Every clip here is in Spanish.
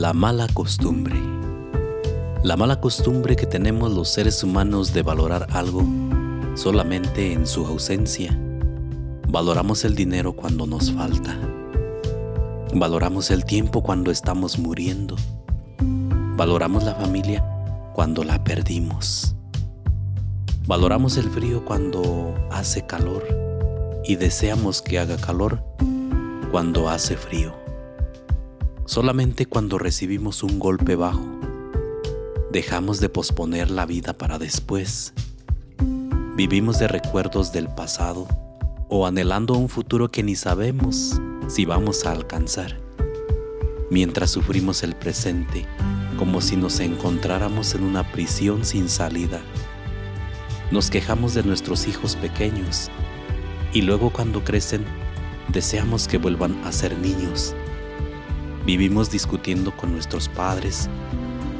La mala costumbre. La mala costumbre que tenemos los seres humanos de valorar algo solamente en su ausencia. Valoramos el dinero cuando nos falta. Valoramos el tiempo cuando estamos muriendo. Valoramos la familia cuando la perdimos. Valoramos el frío cuando hace calor y deseamos que haga calor cuando hace frío. Solamente cuando recibimos un golpe bajo, dejamos de posponer la vida para después. Vivimos de recuerdos del pasado o anhelando un futuro que ni sabemos si vamos a alcanzar, mientras sufrimos el presente como si nos encontráramos en una prisión sin salida. Nos quejamos de nuestros hijos pequeños y luego cuando crecen deseamos que vuelvan a ser niños Vivimos discutiendo con nuestros padres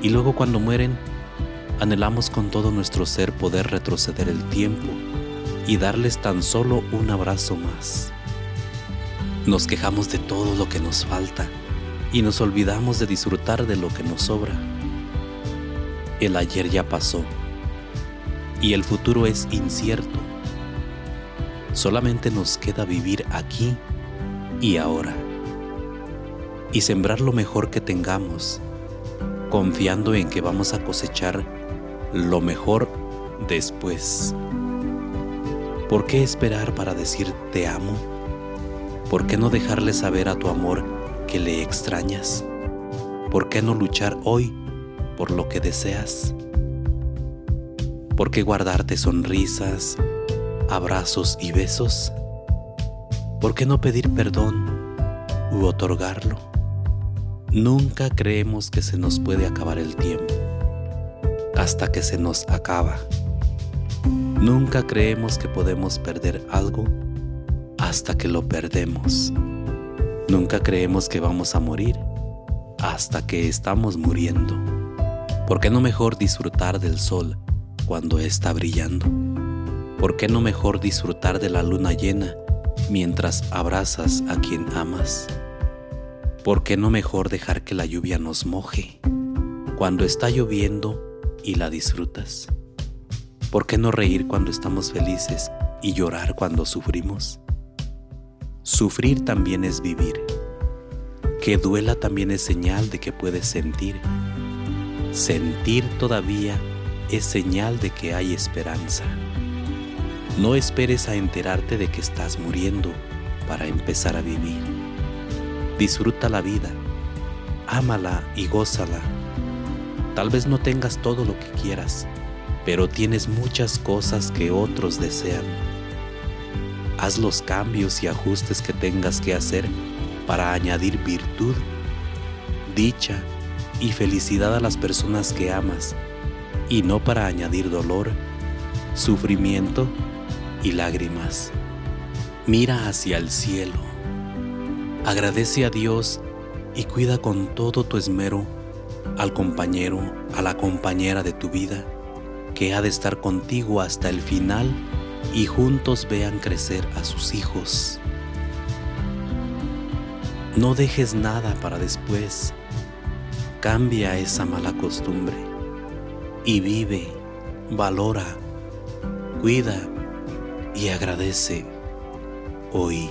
y luego cuando mueren, anhelamos con todo nuestro ser poder retroceder el tiempo y darles tan solo un abrazo más. Nos quejamos de todo lo que nos falta y nos olvidamos de disfrutar de lo que nos sobra. El ayer ya pasó y el futuro es incierto. Solamente nos queda vivir aquí y ahora y sembrar lo mejor que tengamos, confiando en que vamos a cosechar lo mejor después. ¿Por qué esperar para decir te amo? ¿Por qué no dejarle saber a tu amor que le extrañas? ¿Por qué no luchar hoy por lo que deseas? ¿Por qué guardarte sonrisas, abrazos y besos? ¿Por qué no pedir perdón u otorgarlo? Nunca creemos que se nos puede acabar el tiempo hasta que se nos acaba. Nunca creemos que podemos perder algo hasta que lo perdemos. Nunca creemos que vamos a morir hasta que estamos muriendo. ¿Por qué no mejor disfrutar del sol cuando está brillando? ¿Por qué no mejor disfrutar de la luna llena mientras abrazas a quien amas? ¿Por qué no mejor dejar que la lluvia nos moje cuando está lloviendo y la disfrutas? ¿Por qué no reír cuando estamos felices y llorar cuando sufrimos? Sufrir también es vivir. Que duela también es señal de que puedes sentir. Sentir todavía es señal de que hay esperanza. No esperes a enterarte de que estás muriendo para empezar a vivir. Disfruta la vida, ámala y gózala. Tal vez no tengas todo lo que quieras, pero tienes muchas cosas que otros desean. Haz los cambios y ajustes que tengas que hacer para añadir virtud, dicha y felicidad a las personas que amas y no para añadir dolor, sufrimiento y lágrimas. Mira hacia el cielo Agradece a Dios y cuida con todo tu esmero al compañero, a la compañera de tu vida, que ha de estar contigo hasta el final y juntos vean crecer a sus hijos. No dejes nada para después. Cambia esa mala costumbre y vive, valora, cuida y agradece hoy.